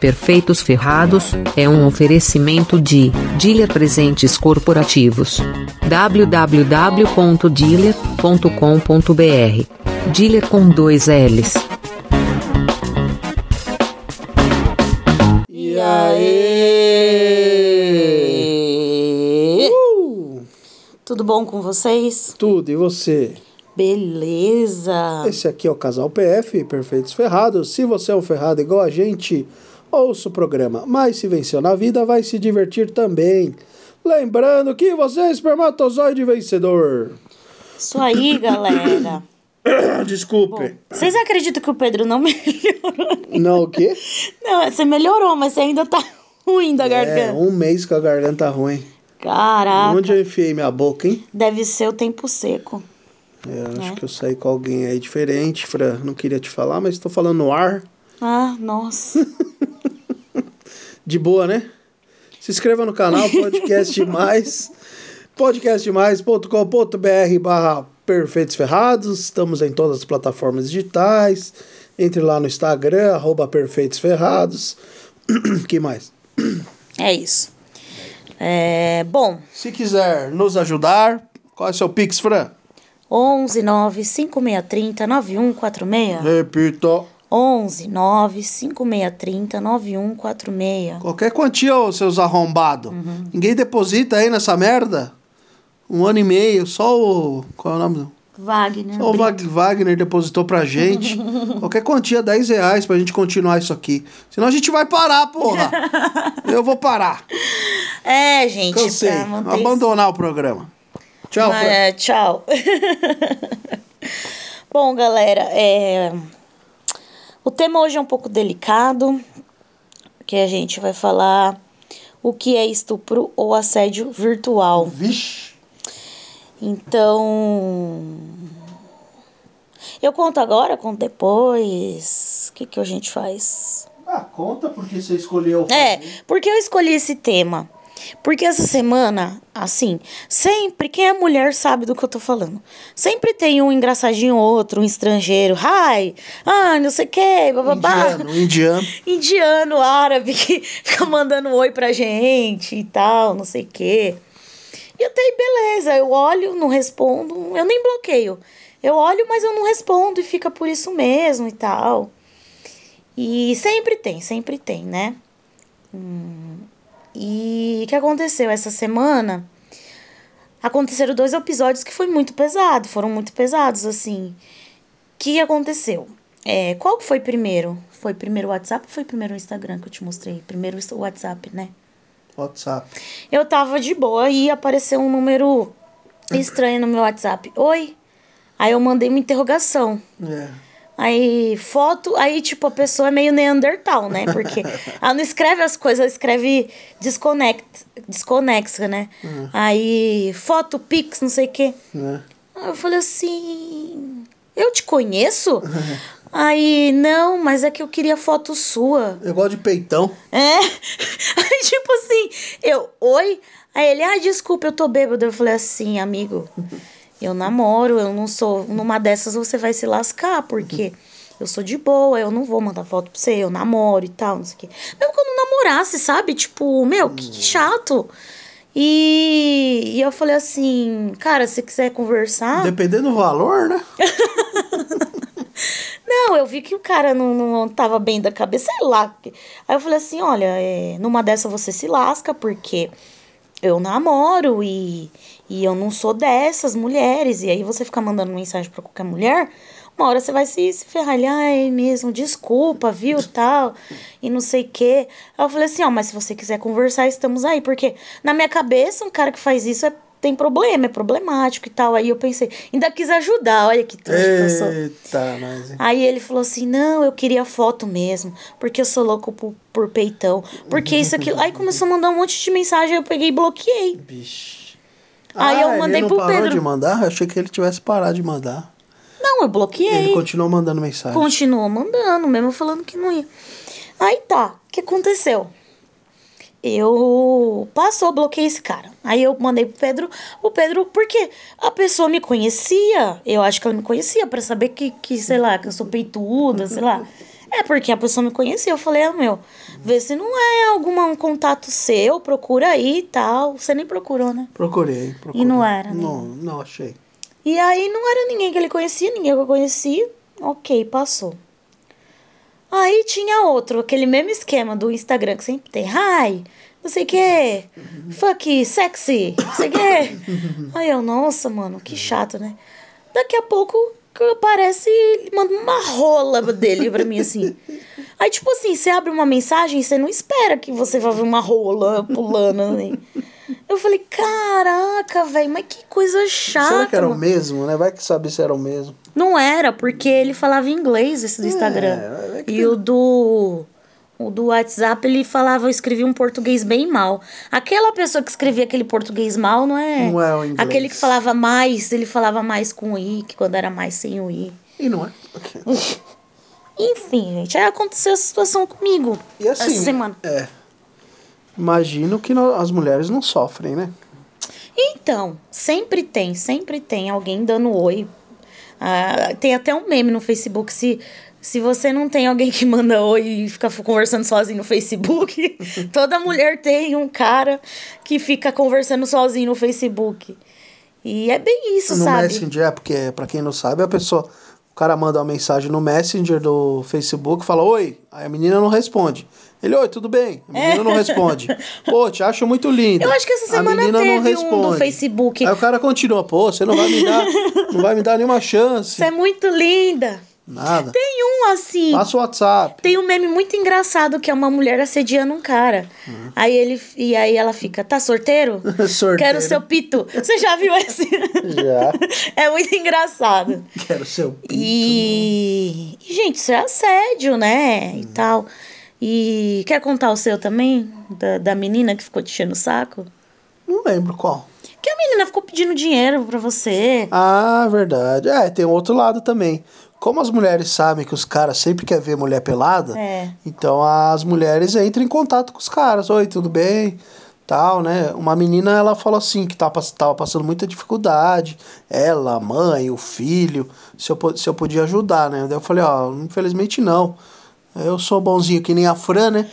Perfeitos Ferrados é um oferecimento de Dealer Presentes Corporativos. www.dealer.com.br Dealer com dois L's. E aí? Uh! Tudo bom com vocês? Tudo, e você? Beleza. Esse aqui é o Casal PF, Perfeitos Ferrados. Se você é um ferrado igual a gente, ouça o programa. Mas se venceu na vida, vai se divertir também. Lembrando que você é espermatozoide vencedor. Isso aí, galera. Desculpe. Vocês acreditam que o Pedro não melhorou? Não, o quê? Não, você melhorou, mas você ainda tá ruim da É, garganta. um mês com a garganta ruim. Caraca. Onde eu enfiei minha boca, hein? Deve ser o tempo seco. É, acho É. que eu saí com alguém aí diferente, Fran. Não queria te falar, mas tô falando no ar. Ah, nossa. De boa, né? Se inscreva no canal Podcast Mais, podcastmais.com.br barra Perfeitos Ferrados. Estamos em todas as plataformas digitais. Entre lá no Instagram, arroba Perfeitos Ferrados. que mais? É isso. É, bom, Se quiser nos ajudar, qual é o seu Pix, Fran? 11 9 5630 9146. Repita. 11 9 5630 9146. Qualquer quantia, ô seus arrombados. Uhum. Ninguém deposita aí nessa merda? Um ano e meio, só o. Qual é o nome? Wagner. Só o Wag- Wagner depositou pra gente. Qualquer quantia, 10 reais pra gente continuar isso aqui. Senão a gente vai parar, porra. Eu vou parar. É, gente, Cansei. Abandonar o programa. Tchau, Fran. é, tchau. Bom, galera, é... o tema hoje é um pouco delicado, que a gente vai falar o que é estupro ou assédio virtual. Vixe. Então, eu conto agora, conto depois. O que, que a gente faz? Ah, conta porque você escolheu. É, porque eu escolhi esse tema? Porque essa semana, assim, sempre, quem é mulher sabe do que eu tô falando. Sempre tem um engraçadinho outro, um estrangeiro. Ai, ah, não sei o que, bababá. Indiano, indiano. Indiano, árabe, que fica mandando oi pra gente e tal, não sei o quê. E até aí, beleza, eu olho, não respondo, eu nem bloqueio. Eu olho, mas eu não respondo e fica por isso mesmo e tal. E sempre tem, sempre tem, né? Hum, e o que aconteceu essa semana? Aconteceram dois episódios que foi muito pesado, foram muito pesados, assim. O que aconteceu? É, qual foi primeiro? Foi primeiro o WhatsApp ou foi primeiro o Instagram que eu te mostrei? Primeiro o WhatsApp, né? WhatsApp. Eu tava de boa e apareceu um número estranho no meu WhatsApp. Oi? Aí eu mandei uma interrogação. É. Aí, foto, aí, tipo, a pessoa é meio Neandertal, né? Porque ela não escreve as coisas, ela escreve desconnect, desconexa, né? Aí, foto, pix, não sei o quê. Né? Aí eu falei assim, eu te conheço? Aí, não, mas é que eu queria foto sua. Eu gosto de peitão. É? Aí, tipo assim, eu, oi? Aí ele, ah, desculpa, eu tô bêbado. Eu falei assim, amigo, eu namoro, eu não sou. Numa dessas você vai se lascar, porque eu sou de boa, eu não vou mandar foto pra você, eu namoro e tal, não sei o quê. Mesmo quando namorasse, sabe? Tipo, meu, que, que chato. E, e eu falei assim, cara, se quiser conversar. Dependendo do valor, né? Não, eu vi que o cara não, não tava bem da cabeça, sei lá. Aí eu falei assim, olha, é, numa dessa você se lasca, porque eu namoro e, e eu não sou dessas mulheres. E aí você ficar mandando mensagem pra qualquer mulher, uma hora você vai se, se ah, é mesmo, desculpa, viu, tal, e não sei o quê. Aí eu falei assim, ó, mas se você quiser conversar, estamos aí. Porque na minha cabeça, um cara que faz isso é, tem problema, é problemático e tal. Aí eu pensei, ainda quis ajudar, olha que eu sou. Eita, mas. Aí ele falou assim: não, eu queria foto mesmo, porque eu sou louco por, por peitão. Porque isso aqui. Aí começou a mandar um monte de mensagem, eu peguei e bloqueei. Bicho. Aí eu Ah, mandei ele não pro parou Pedro. de mandar? Eu achei que ele tivesse parado de mandar. Não, eu Ele bloqueei. continuou mandando mensagem. Continuou mandando, mesmo falando que não ia. Aí tá, o que aconteceu? Eu passou, bloqueei esse cara. Aí eu mandei pro Pedro, o Pedro, porque a pessoa me conhecia, eu acho que ela me conhecia pra saber que, que sei lá, que eu sou peituda, sei lá. É porque a pessoa me conhecia. Eu falei, ah, meu, vê se não é algum um contato seu, procura aí e tal. Você nem procurou, né? Procurei, procurei. E não era, né? Não, não achei. E aí não era ninguém que ele conhecia, ninguém que eu conhecia. Ok, passou. Aí tinha outro, aquele mesmo esquema do Instagram que sempre tem. Hi, não sei o que. Fuck, sexy, não sei o que. Aí eu, nossa, mano, que chato, né? Daqui a pouco aparece ele manda uma rola dele pra mim assim. Aí, tipo assim, você abre uma mensagem, você não espera que você vá ver uma rola pulando. Assim. Eu falei, caraca, velho, mas que coisa chata. Será que era o mano. mesmo, né? Vai que sabe se era o mesmo. Não era, porque ele falava inglês, esse do Instagram. é que e o do. O do WhatsApp ele falava, eu escrevia um português bem mal. Aquela pessoa que escrevia aquele português mal não é. Não é o inglês. Aquele que falava mais, ele falava mais com o I, que quando era mais sem o I. E não é? Enfim, gente, aí aconteceu essa situação comigo. E assim, essa semana. é. Imagino que no- as mulheres não sofrem, né? Então, sempre tem, sempre tem alguém dando oi. Ah, tem até um meme no Facebook. Se, se você não tem alguém que manda oi e fica conversando sozinho no Facebook, toda mulher tem um cara que fica conversando sozinho no Facebook. E é bem isso, no sabe? Messenger, é porque, pra quem não sabe, a pessoa. O cara manda uma mensagem no Messenger do Facebook, fala oi, aí a menina não responde. Ele, oi, tudo bem? A menina não responde. Pô, te acho muito linda. Eu acho que essa A semana menina não teve um do responde. Facebook. Aí o cara continua, pô, você não vai me dar, não vai me dar nenhuma chance. Você é muito linda. Nada. Tem um assim. Passa o WhatsApp. Tem um meme muito engraçado que é uma mulher assediando um cara. Aí ele e aí ela fica, tá sorteiro? Sorteiro. Quero seu pito. Você já viu esse? Já. é muito engraçado. Quero seu pinto. E, e, gente, isso é assédio, né? E tal. E quer contar o seu também? Da, da menina que ficou te enchendo o saco? Não lembro qual. Que a menina ficou pedindo dinheiro pra você. Ah, verdade. É, tem outro lado também. Como as mulheres sabem que os caras sempre querem ver mulher pelada, É. então as mulheres entram em contato com os caras. Oi, tudo bem? Tal, né? Uma menina, ela falou assim, que tava, pass- tava passando muita dificuldade. Ela, a mãe, o filho, se eu, se eu podia ajudar, né? Daí eu falei, ó, infelizmente não. Eu sou bonzinho que nem a Fran, né?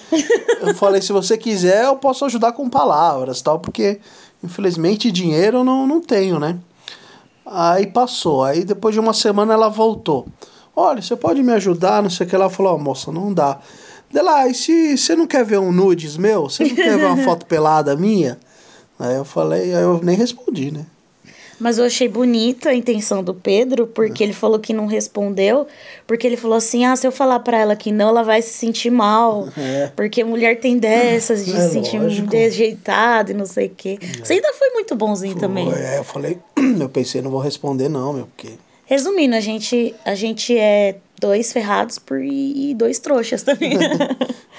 Eu falei, se você quiser, eu posso ajudar com palavras, tal, porque infelizmente dinheiro eu não, não tenho, né? Aí passou. Aí depois de uma semana ela voltou. Olha, você pode me ajudar? Não sei o que. Ela falou, ó, moça, não dá. Dela, e se você não quer ver um nudes meu? Você não quer ver uma foto pelada minha? Aí eu falei, aí eu nem respondi, né? Mas eu achei bonita a intenção do Pedro, porque ele falou que não respondeu, porque ele falou assim: ah, se eu falar pra ela que não, ela vai se sentir mal. É. Porque mulher tem dessas de É se sentir lógico. desejeitada e não sei o quê. Você ainda foi muito bonzinho também. Foi, Aí eu falei, eu pensei, não vou responder não, meu, porque... Resumindo, a gente, a gente é dois ferrados por, e dois trouxas também.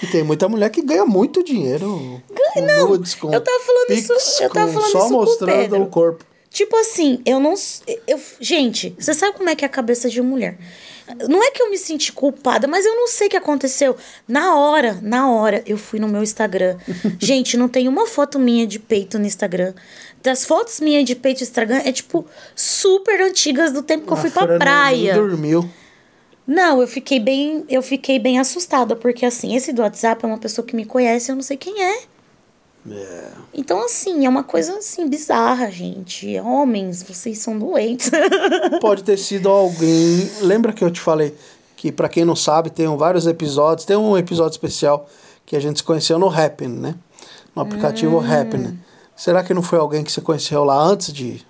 E tem muita mulher que ganha muito dinheiro. Ganha, não. Nudes, Eu tava falando isso- eu tava falando Só isso com o mostrando Pedro. o corpo. Tipo assim, eu não. Eu, gente, você sabe como é que é a cabeça de mulher? Não é que eu me senti culpada, mas eu não sei o que aconteceu. Na hora, na hora, eu fui no meu Instagram. gente, não tem uma foto minha de peito no Instagram. Das fotos minhas de peito no Instagram é tipo super antigas do tempo que eu fui A pra praia. nem dormiu. Não, eu fiquei bem, eu fiquei bem assustada, porque assim, esse do WhatsApp é uma pessoa que me conhece, eu não sei quem é. É. Então, assim, é uma coisa assim bizarra, gente. Homens, vocês são doentes. Pode ter sido alguém. Lembra que eu te falei que, pra quem não sabe, tem vários episódios. Tem um episódio especial que a gente se conheceu no Happn, né? No aplicativo Hum. Happn. Será que não foi alguém que você conheceu lá antes de.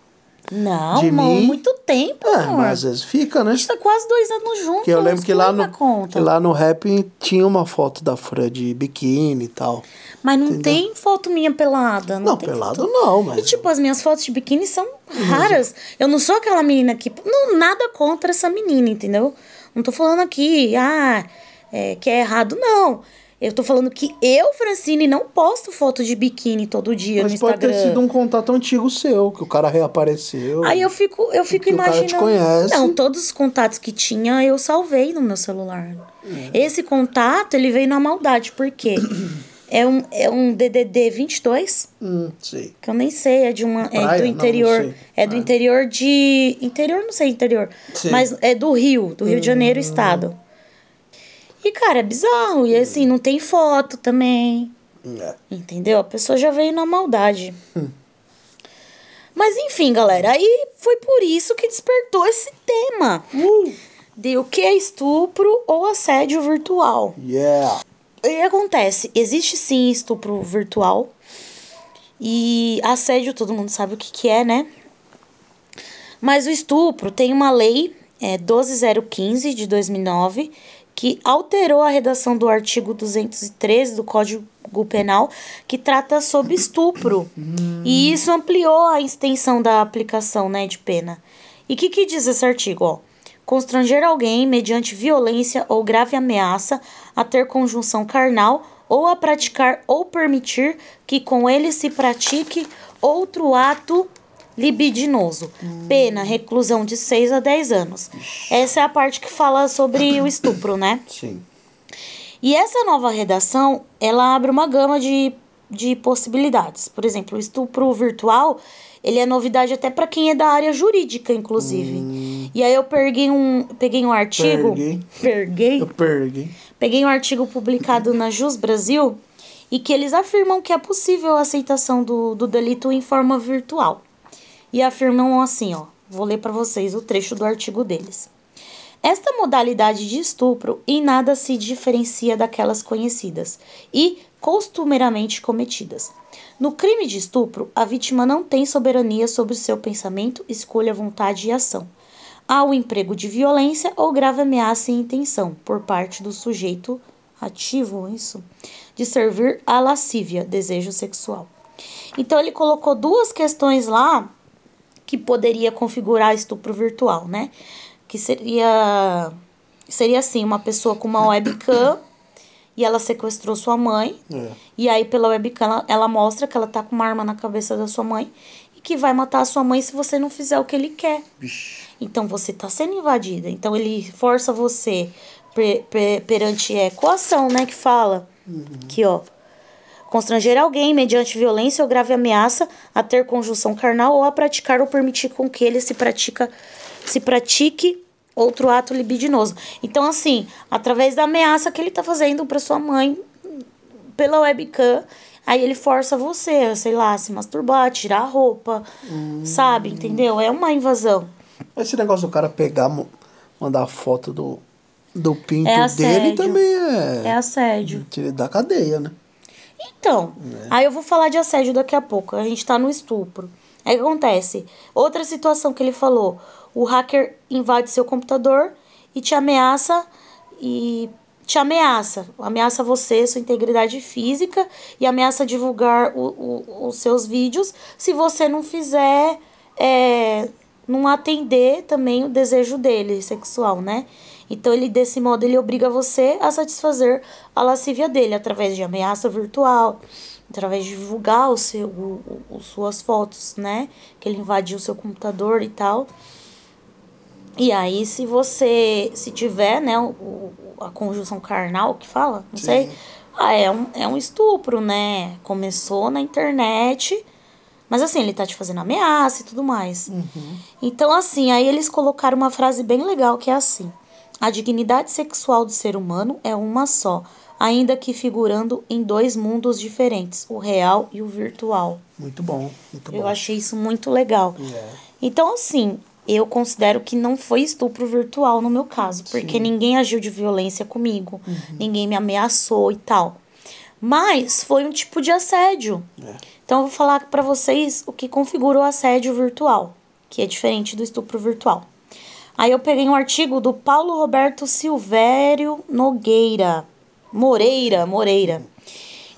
Não, De amor, mim? muito tempo, É, amor. mas às vezes fica, né? A gente tá quase dois anos juntos. Que eu lembro que lá, no, que lá no Happn tinha uma foto da Fran de biquíni e tal. Mas não tem foto minha pelada. Não, Não, tem pelado foto. não, mas. E tipo, as minhas fotos de biquíni são raras. Eu não sou aquela menina que. Não, nada contra essa menina, entendeu? Não tô falando aqui, ah, é, que é errado, não. Eu tô falando que eu, Francine, não posto foto de biquíni todo dia Mas no pode Instagram. ter sido um contato antigo seu, que o cara reapareceu. Aí eu fico, eu fico Que o cara te imaginando. conhece. Não, todos os contatos que tinha eu salvei no meu celular. É. Esse contato, ele veio na maldade, por quê? é um, é um DDD 22, Hum, sei. que eu nem sei, é de uma. é Praia? do Não, interior. não sei. é do interior de. Interior, não sei interior. Sei. Hum. Mas é do Rio, do Rio de Janeiro, estado. E, cara, é bizarro. E assim, não tem foto também. É. Entendeu? A pessoa já veio na maldade. Mas enfim, galera, aí foi por isso que despertou esse tema. De o que é estupro ou assédio virtual. Yeah. Que acontece? Existe sim estupro virtual. E assédio, todo mundo sabe o que, que é, né? Mas o estupro tem uma lei, é 12015 de 2009, que alterou a redação do artigo 213 do Código Penal, que trata sobre estupro. E isso ampliou a extensão da aplicação né, de pena. E o que, que diz esse artigo? Ó? Constranger alguém mediante violência ou grave ameaça a ter conjunção carnal ou a praticar ou permitir que com ele se pratique outro ato libidinoso. Pena, reclusão de 6 a 10 anos. Essa é a parte que fala sobre o estupro, né? Sim. E essa nova redação, ela abre uma gama de, de possibilidades. Por exemplo, o estupro virtual, ele é novidade até para quem é da área jurídica, inclusive. E aí eu peguei um, peguei um artigo... Perguei. Perguei? Eu perdi. Peguei um artigo publicado na Jus Brasil e que eles afirmam que é possível a aceitação do, do delito em forma virtual. E afirmam assim, ó, vou ler para vocês o trecho do artigo deles. Esta modalidade de estupro em nada se diferencia daquelas conhecidas e costumeiramente cometidas. No crime de estupro, a vítima não tem soberania sobre seu pensamento, escolha, vontade e ação. Há o emprego de violência ou grave ameaça e intenção por parte do sujeito ativo, isso, de servir à lascívia, desejo sexual. Então ele colocou duas questões lá que poderia configurar estupro virtual, né? Que seria seria assim, uma pessoa com uma webcam e ela sequestrou sua mãe. É. E aí pela webcam ela, ela mostra que ela tá com uma arma na cabeça da sua mãe e que vai matar a sua mãe se você não fizer o que ele quer. Vixe. Então você está sendo invadida. Então ele força você per, per, perante é, coação, né? Que fala. Aqui, ó. Constranger alguém mediante violência ou grave ameaça a ter conjunção carnal ou a praticar ou permitir com que ele se pratica se pratique outro ato libidinoso. Então, assim, através da ameaça que ele tá fazendo para sua mãe pela webcam, aí ele força você, sei lá, a se masturbar, tirar a roupa, sabe? Entendeu? É uma invasão. Esse negócio do cara pegar, mandar foto do, do pinto É dele também é. É assédio. Tira da cadeia, né? Então, aí eu vou falar de assédio daqui a pouco. A gente tá no estupro. Aí o que acontece? Outra situação que ele falou: o hacker invade seu computador e te ameaça e te ameaça, ameaça você, sua integridade física e ameaça divulgar o, o- os seus vídeos se você não fizer, é, não atender também o desejo dele sexual, né? Então ele desse modo ele obriga você a satisfazer a lascívia dele através de ameaça virtual, através de divulgar o seu, o, o- suas fotos, né? Que ele invadiu o seu computador e tal. E aí, se você, se tiver, né, o, a conjunção carnal que fala, não Sim. sei, ah, é um, é um estupro, né? Começou na internet, mas assim, ele tá te fazendo ameaça e tudo mais. Então, assim, aí eles colocaram uma frase bem legal que é assim: A dignidade sexual do ser humano é uma só, ainda que figurando em dois mundos diferentes, o real e o virtual. Muito bom, muito Eu bom. achei isso muito legal. É. Então, assim, eu considero que não foi estupro virtual no meu caso, porque Sim. ninguém agiu de violência comigo, ninguém me ameaçou e tal. Mas foi um tipo de assédio. É. Então, eu vou falar pra vocês o que configura o assédio virtual, que é diferente do estupro virtual. Aí eu peguei um artigo do Paulo Roberto Silvério Nogueira. Moreira, Moreira.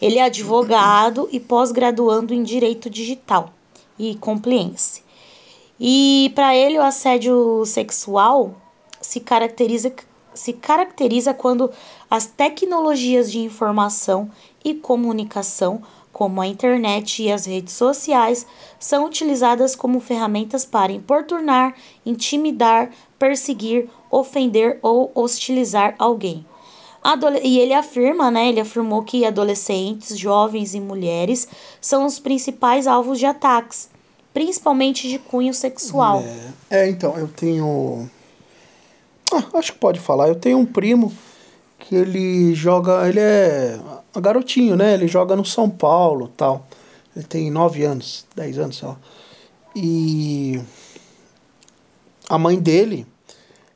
Ele é advogado e pós-graduando em Direito Digital e Compliance. E para ele o assédio sexual se caracteriza, se caracteriza quando as tecnologias de informação e comunicação, como a internet e as redes sociais, são utilizadas como ferramentas para importunar, intimidar, perseguir, ofender ou hostilizar alguém. Adole- E ele afirma, né? Ele afirmou que adolescentes, jovens e mulheres são os principais alvos de ataques, principalmente de cunho sexual. É, é, então, eu tenho. Ah, acho que pode falar. Eu tenho um primo que ele joga. Ele é garotinho, né? Ele joga no São Paulo tal. Ele tem 9 anos, 10 anos, lá. E a mãe dele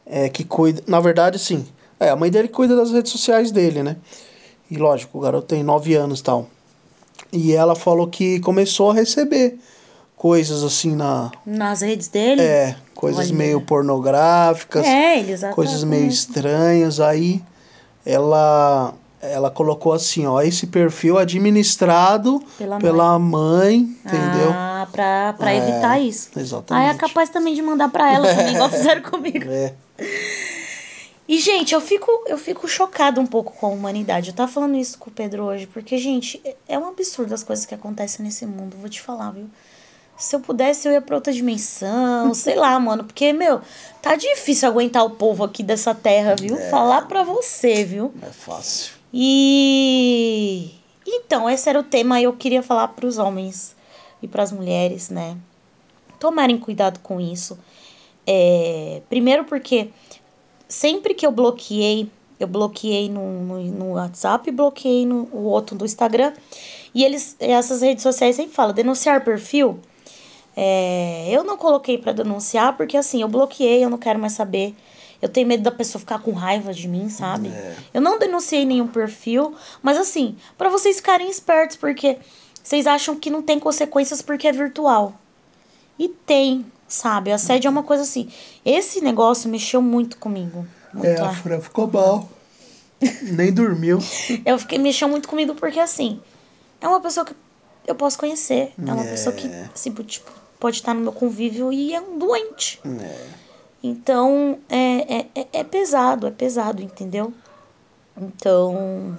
é que cuida. Na verdade, sim. É, a mãe dele cuida das redes sociais dele, né? E lógico, o garoto tem 9 anos e tal. E ela falou que começou a receber coisas assim na. Nas redes dele? É, coisas Olha. meio pornográficas. É, eles já coisas tá- meio estranhas. Aí ela ela colocou assim, ó, esse perfil administrado Pela pela, mãe, entendeu? Ah, pra, pra É, evitar isso. exatamente. Aí é capaz também de mandar pra ela também, igual fizeram comigo. É. E, gente, eu fico, eu fico chocada um pouco com a humanidade. Eu tava falando isso com o Pedro hoje, porque, gente, é- é um absurdo as coisas que acontecem nesse mundo, vou te falar, viu? Se eu pudesse, eu ia pra outra dimensão, sei lá, mano. Porque, meu, tá difícil aguentar o povo aqui dessa terra, viu? Falar pra você, viu? É fácil. E então, esse era o tema e eu queria falar para os homens e para as mulheres, né? Tomarem cuidado com isso. É, primeiro porque sempre que eu bloqueei, eu bloqueei no, no, no WhatsApp e bloqueei no o outro do Instagram. E eles, essas redes sociais sempre falam, denunciar perfil. É, eu não coloquei para denunciar porque assim, eu bloqueei, eu não quero mais saber. Eu tenho medo da pessoa ficar com raiva de mim, sabe? Eu não denunciei nenhum perfil, mas assim, para vocês ficarem espertos, porque vocês acham que não tem consequências porque é virtual. E tem, sabe? Assédio é uma coisa assim. Esse negócio mexeu muito comigo. Muito É, a Fran ficou mal. Nem dormiu. eu fiquei mexeu muito comigo porque assim, é uma pessoa que eu posso conhecer, é uma É. pessoa que assim, tipo, pode estar no meu convívio e é um doente. É. Então, é, é, é- é pesado, é pesado, entendeu? Então,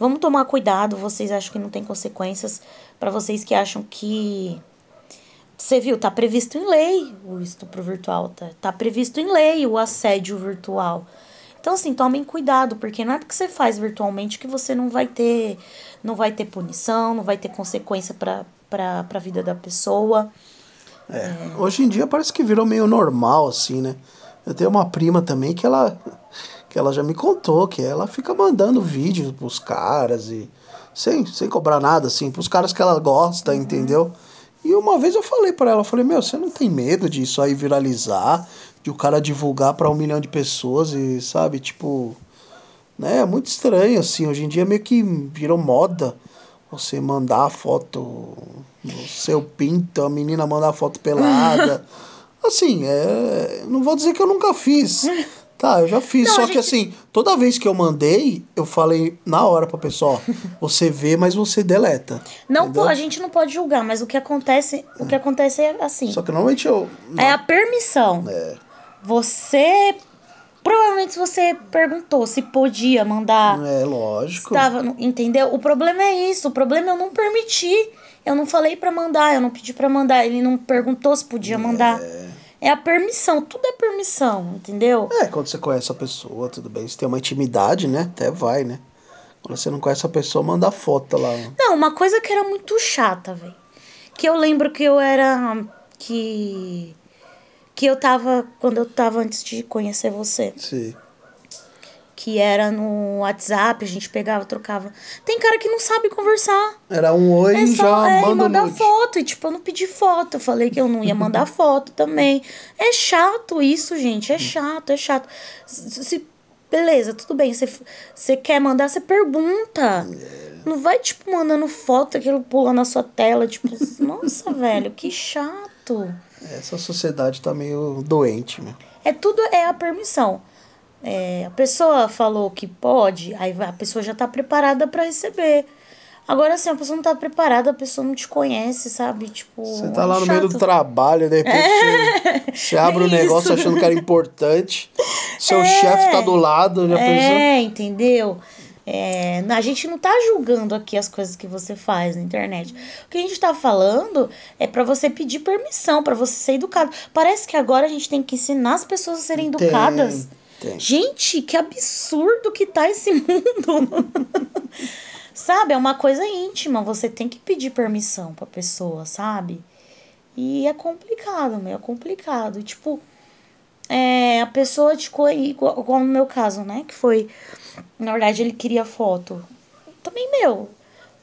vamos tomar cuidado. Vocês acham que não tem consequências? Para vocês que acham que. Você viu, tá previsto em lei o estupro virtual, tá, tá previsto em lei o assédio virtual. Então, assim, tomem cuidado, porque é porque você faz virtualmente que você não vai ter, não vai ter punição, não vai ter consequência para para a vida da pessoa. É. Hoje em dia parece que virou meio normal, assim, né? Eu tenho uma prima também que ela, que ela já me contou que ela fica mandando vídeos pros caras e sem, sem cobrar nada, assim, pros caras que ela gosta, entendeu? E uma vez eu falei pra ela, eu falei, meu, você não tem medo disso aí viralizar, de o cara divulgar pra um milhão de pessoas e, sabe, tipo, né? É muito estranho, assim, hoje em dia meio que virou moda você mandar a foto no seu pinto, a menina mandar a foto pelada. assim, é, não vou dizer que eu nunca fiz. Tá, eu já fiz, Não, só a que gente- assim, toda vez que eu mandei, eu falei na hora pra pessoa, ó, você vê, mas você deleta. Não, pô, a gente não pode julgar, mas o que acontece, o que acontece é assim. Só que normalmente eu. É a permissão. É, Você provavelmente você perguntou se podia mandar, é lógico. estava, entendeu? O problema é isso, o problema é eu não permitir. Eu não falei pra mandar, eu não pedi pra mandar, ele não perguntou se podia mandar. É a permissão, tudo é permissão, entendeu? É, quando você conhece a pessoa, tudo bem. Você tem uma intimidade, né? Até vai, né? Quando você não conhece a pessoa, manda foto lá. Não, uma coisa que era muito chata, velho. Que eu lembro que eu era. Que. Que eu tava. Quando eu tava antes de conhecer você. Sim. Que era no WhatsApp, a gente pegava, trocava. Tem cara que não sabe conversar. Era um oi É e só já é, manda mandar nude. foto. E tipo, eu não pedi foto. Eu falei que eu não ia mandar foto também. É chato isso, gente. É chato, é chato. Se, beleza, tudo bem. Você, você quer mandar, você pergunta. Não vai, tipo, mandando foto, aquilo pula na sua tela. Tipo, nossa, velho, que chato. Essa sociedade tá meio doente, meu. É tudo é a permissão. É, a pessoa falou que pode, aí a pessoa já tá preparada pra receber. Agora, assim, a pessoa não tá preparada, a pessoa não te conhece, sabe? Tipo. Você tá é lá no meio do chato. trabalho, de repente você, você abre o bem negócio isso. achando que era importante. Seu chefe tá do lado, já pensou? É, entendeu? É, a gente não tá julgando aqui as coisas que você faz na internet. O que a gente tá falando é pra você pedir permissão, pra você ser educado. Parece que agora a gente tem que ensinar as pessoas a serem educadas. tem. Gente, que absurdo que tá esse mundo. sabe? É uma coisa íntima. Você tem que pedir permissão pra pessoa, sabe? E é complicado, meu. É complicado. Tipo, é, a pessoa te co- igual, igual no meu caso, né? Que foi Na verdade, ele queria foto. Também, meu,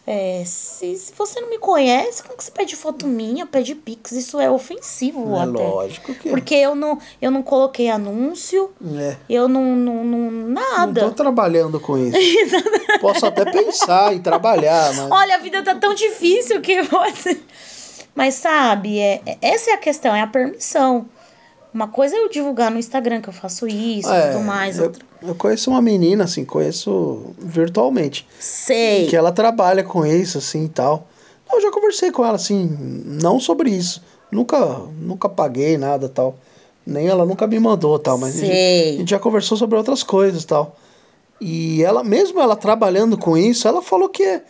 é, se, se você não me conhece, como que você pede foto minha, pede pix? Isso é ofensivo É até. lógico que é. Porque eu não, eu não coloquei anúncio, É. eu não, não, não Não nada. tô trabalhando com isso. Posso até pensar em trabalhar, mas. Olha, a vida tá tão difícil que você. Mas sabe, é, é- essa é a questão, é a permissão. Uma coisa é eu divulgar no Instagram que eu faço isso e É, tudo mais. eu, outra- eu conheço uma menina, assim, conheço virtualmente. Sei. Que ela trabalha com isso, assim e tal. Eu já conversei com ela, assim, não sobre isso. Nunca, nunca paguei nada tal. Nem ela nunca me mandou tal, mas a gente, Sei. a gente já conversou sobre outras coisas tal. E ela, mesmo ela trabalhando com isso, ela falou que é,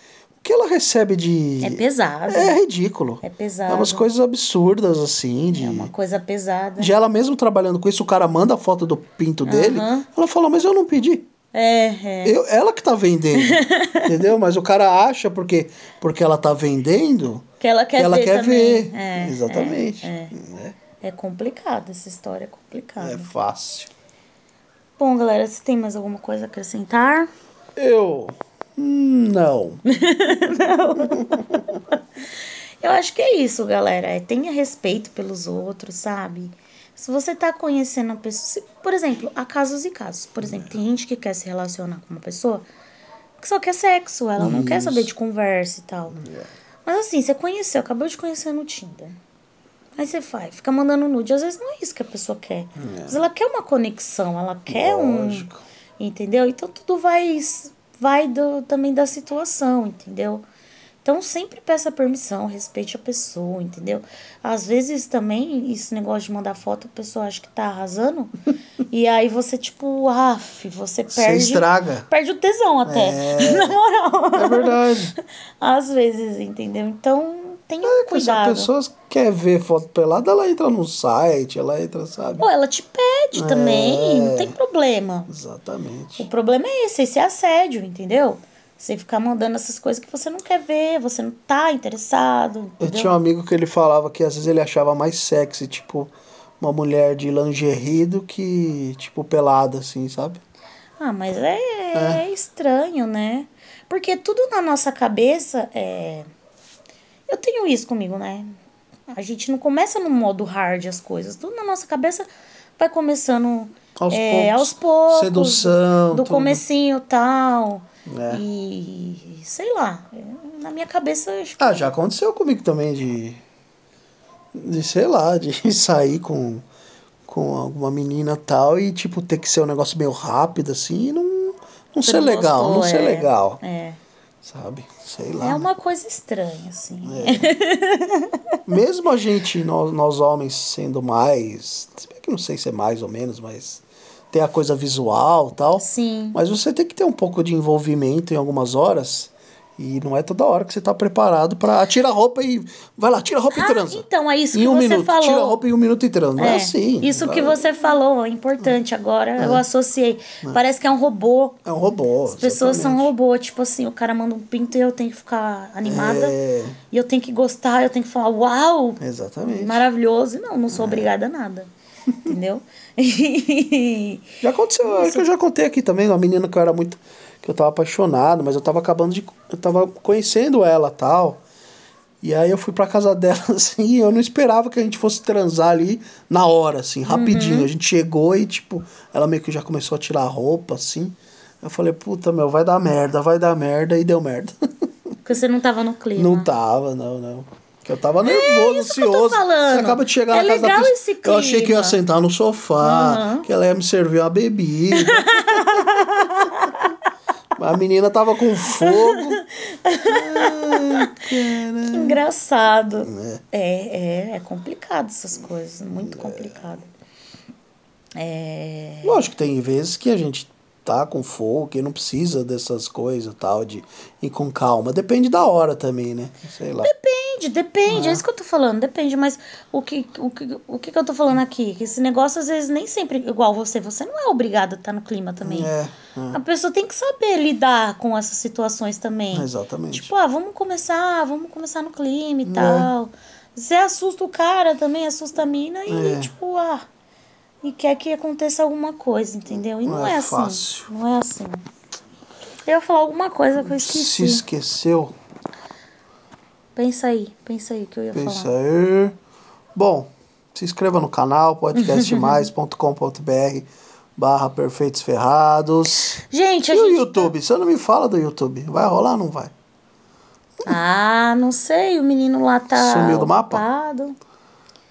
que ela recebe de. É pesado. É ridículo. É pesado. É umas coisas absurdas, assim, de. É uma coisa pesada. De ela mesmo trabalhando com isso, o cara manda a foto do pinto dele. Aham. Ela falou, mas eu não pedi. É, é. Eu, ela que tá vendendo. entendeu? Mas o cara acha porque, porque ela tá vendendo Que ela quer que ela ver quer ver. É, Exatamente. É, é. É complicado, essa história é complicada. É fácil. Bom, galera, se tem mais alguma coisa a acrescentar? Eu. Hum, Não. Eu acho que é isso, galera. É, tenha respeito pelos outros, sabe? Se você tá conhecendo a pessoa. se- por exemplo, há casos e casos. Por exemplo, tem gente que quer se relacionar com uma pessoa que só quer sexo, ela não quer saber de conversa e tal. Mas assim, você conheceu, acabou de conhecer no Tinder. Aí você faz, fica mandando nude. Às vezes não é isso que a pessoa quer. Às vezes ela quer uma conexão, ela quer Lógico. um. Entendeu? Então tudo vai, vai do, também da situação, entendeu? Então sempre peça permissão, respeite a pessoa, entendeu? Às vezes também, esse negócio de mandar foto, a pessoa acha que tá arrasando. e aí você, tipo, af, você Você perde. estraga. Perde o tesão até. É. Na moral. É verdade. Às vezes, entendeu? Então, tenha Porque se a cuidado. pessoa quer ver foto pelada, ela entra no site, ela entra, sabe? Pô, ela te pede É. também, não tem problema. O Exatamente. problema é esse, esse assédio, entendeu? Você ficar mandando essas coisas que você não quer ver, você não tá interessado, Eu entendeu? tinha um amigo que ele falava que às vezes ele achava mais sexy, tipo, uma mulher de lingerie do que, tipo, pelada, assim, sabe? Ah, mas é, é estranho, né? Porque tudo na nossa cabeça é. Eu tenho isso comigo, né? A gente não começa no modo hard as coisas. Tudo na nossa cabeça vai começando Aos é, poucos. aos poucos. Sedução, Do tudo. comecinho tal. É. E sei lá. Na minha cabeça. acho que- Ah, já aconteceu comigo também de. De, sei lá, de sair com, com alguma menina tal e, tipo, ter que ser um negócio meio rápido, assim, e não, não você ser legal, gostou, não ser é. legal, É. sabe? Sei lá. É uma coisa estranha, assim. Mesmo a gente, nós, nós homens, sendo mais. Se bem que não sei se é mais ou menos, mas tem a coisa visual tal. Sim. Mas você tem que ter um pouco de envolvimento em algumas horas. E não é toda hora que você tá preparado pra tira a roupa e. Vai lá, tira a roupa e Ah, transa. então, é isso em que um você minuto. falou. Tira a roupa em um minuto e transa. Não é, assim. Isso que você falou é importante. Agora eu associei. Parece que é um robô. É um robô. As pessoas são exatamente. robô, tipo assim, o cara manda um pinto e eu tenho que ficar animada. É, E eu tenho que gostar, eu tenho que falar, uau, exatamente. maravilhoso. E Não, não sou É. obrigada a nada. Entendeu? Já aconteceu, acho que eu já contei aqui também, uma menina que eu era muito. Que eu tava apaixonado, mas eu tava acabando de. Eu tava conhecendo ela tal. E aí eu fui pra casa dela, assim, e eu não esperava que a gente fosse transar ali na hora, assim, rapidinho. A gente chegou e, tipo, ela meio que já começou a tirar a roupa, assim. Eu falei, puta, meu, vai dar merda, vai dar merda, e deu merda. Porque você não tava no clima. Não tava, não, não. Porque eu tava nervoso, É eu tô ansioso. Você acaba de chegar É na casa da legal pessoa. esse Eu achei que eu ia clima. sentar no sofá, Aham. que ela ia me servir uma bebida. A menina tava com fogo. Ai, cara. Engraçado. É, é, é complicado essas coisas. Muito complicado. É. Lógico que tem vezes que a gente tá com fogo, que não precisa dessas coisas tal, de ir com calma. Depende da hora também, né? Sei lá. Depende, depende, é isso que eu tô falando, depende, mas o que, o que, o que, que eu tô falando aqui? Que esse negócio, às vezes, nem sempre igual você, você não é obrigado a estar no clima também. É, A pessoa tem que saber lidar com essas situações também. é, exatamente. Tipo, ah, vamos começar, vamos começar no clima e tal. Você assusta o cara também, assusta a mina e, É. tipo, ah, e quer que aconteça alguma coisa, entendeu? E não, Não é, é assim. fácil. Não é assim. Eu ia falar alguma coisa que eu Se esqueci. esqueceu, Pensa aí, pensa aí que eu ia pensa falar. aí. Bom, se inscreva no canal podcastmais.com.br barra Perfeitos Ferrados. Gente, a E o gente. YouTube? Você não me fala do YouTube. Vai rolar ou não vai? Ah, não sei, o menino lá tá. Sumiu do mapa? ocupado.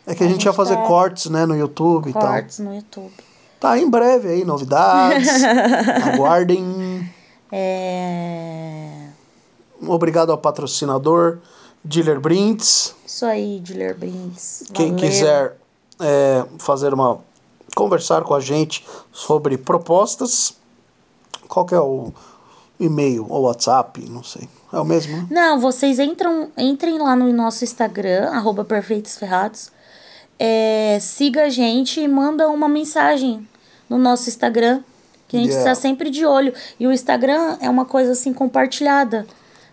É que a, gente, gente ia fazer tá- cortes, né, no YouTube e tal. Cortes no YouTube. Tá em breve aí, novidades. Aguardem. É. Obrigado ao patrocinador, Dealer Brints. Isso aí, Diller Brinks. Quem Valeu. quiser é, fazer uma. conversar com a gente sobre propostas, qual que é o e-mail ou WhatsApp? Não sei. É o mesmo, né? Não, vocês entram, entrem lá no nosso Instagram, arroba Perfeitos Ferrados. É, siga a gente e manda uma mensagem no nosso Instagram. Que a gente Yeah. está sempre de olho. E o Instagram é uma coisa assim compartilhada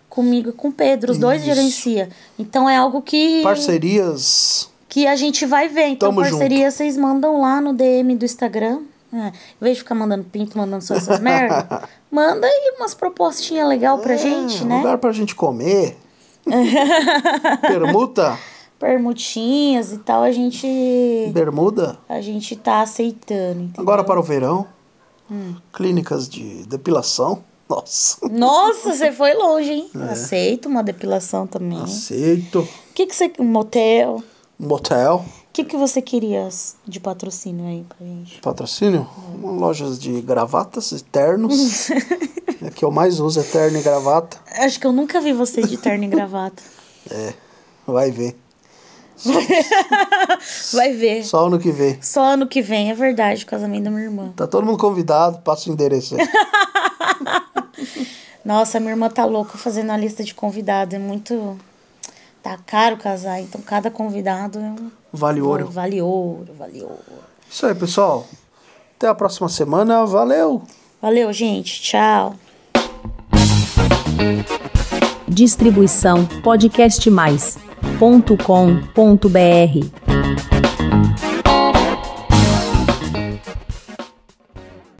comigo e com o Pedro. Os dois Isso. gerencia. Então é algo que, Parcerias. que a gente vai ver. Então, Tamo parceria, vocês mandam lá no DM do Instagram. É, em vez de ficar mandando pinto, mandando só essas merda, manda aí umas propostinhas legal pra É, gente, né? Lugar pra gente comer. Permuta. Permutinhas e tal, a gente Bermuda. a gente tá aceitando. entendeu? Agora para o verão. Hum. Clínicas de depilação. Nossa. Nossa, você foi longe, hein? É. Aceito uma depilação também. O Aceito. que que você um motel? Motel. O que que você queria de patrocínio aí pra gente? Patrocínio? Lojas de gravatas e ternos. é que eu mais uso é terno e gravata. Acho que eu nunca vi você de terno e gravata. É, vai ver. Vai ver. Só ano que vem. Só ano que vem, é verdade, o casamento da minha irmã. Tá todo mundo convidado, passa o endereço aí. Nossa, minha irmã tá louca fazendo a lista de convidados. É muito. Tá caro casar, então cada convidado é um. Vale ouro. Vale ouro, vale ouro. Isso aí, pessoal. Até a próxima semana. Valeu! Valeu, gente. Tchau. Distribuição podcastmais.com.br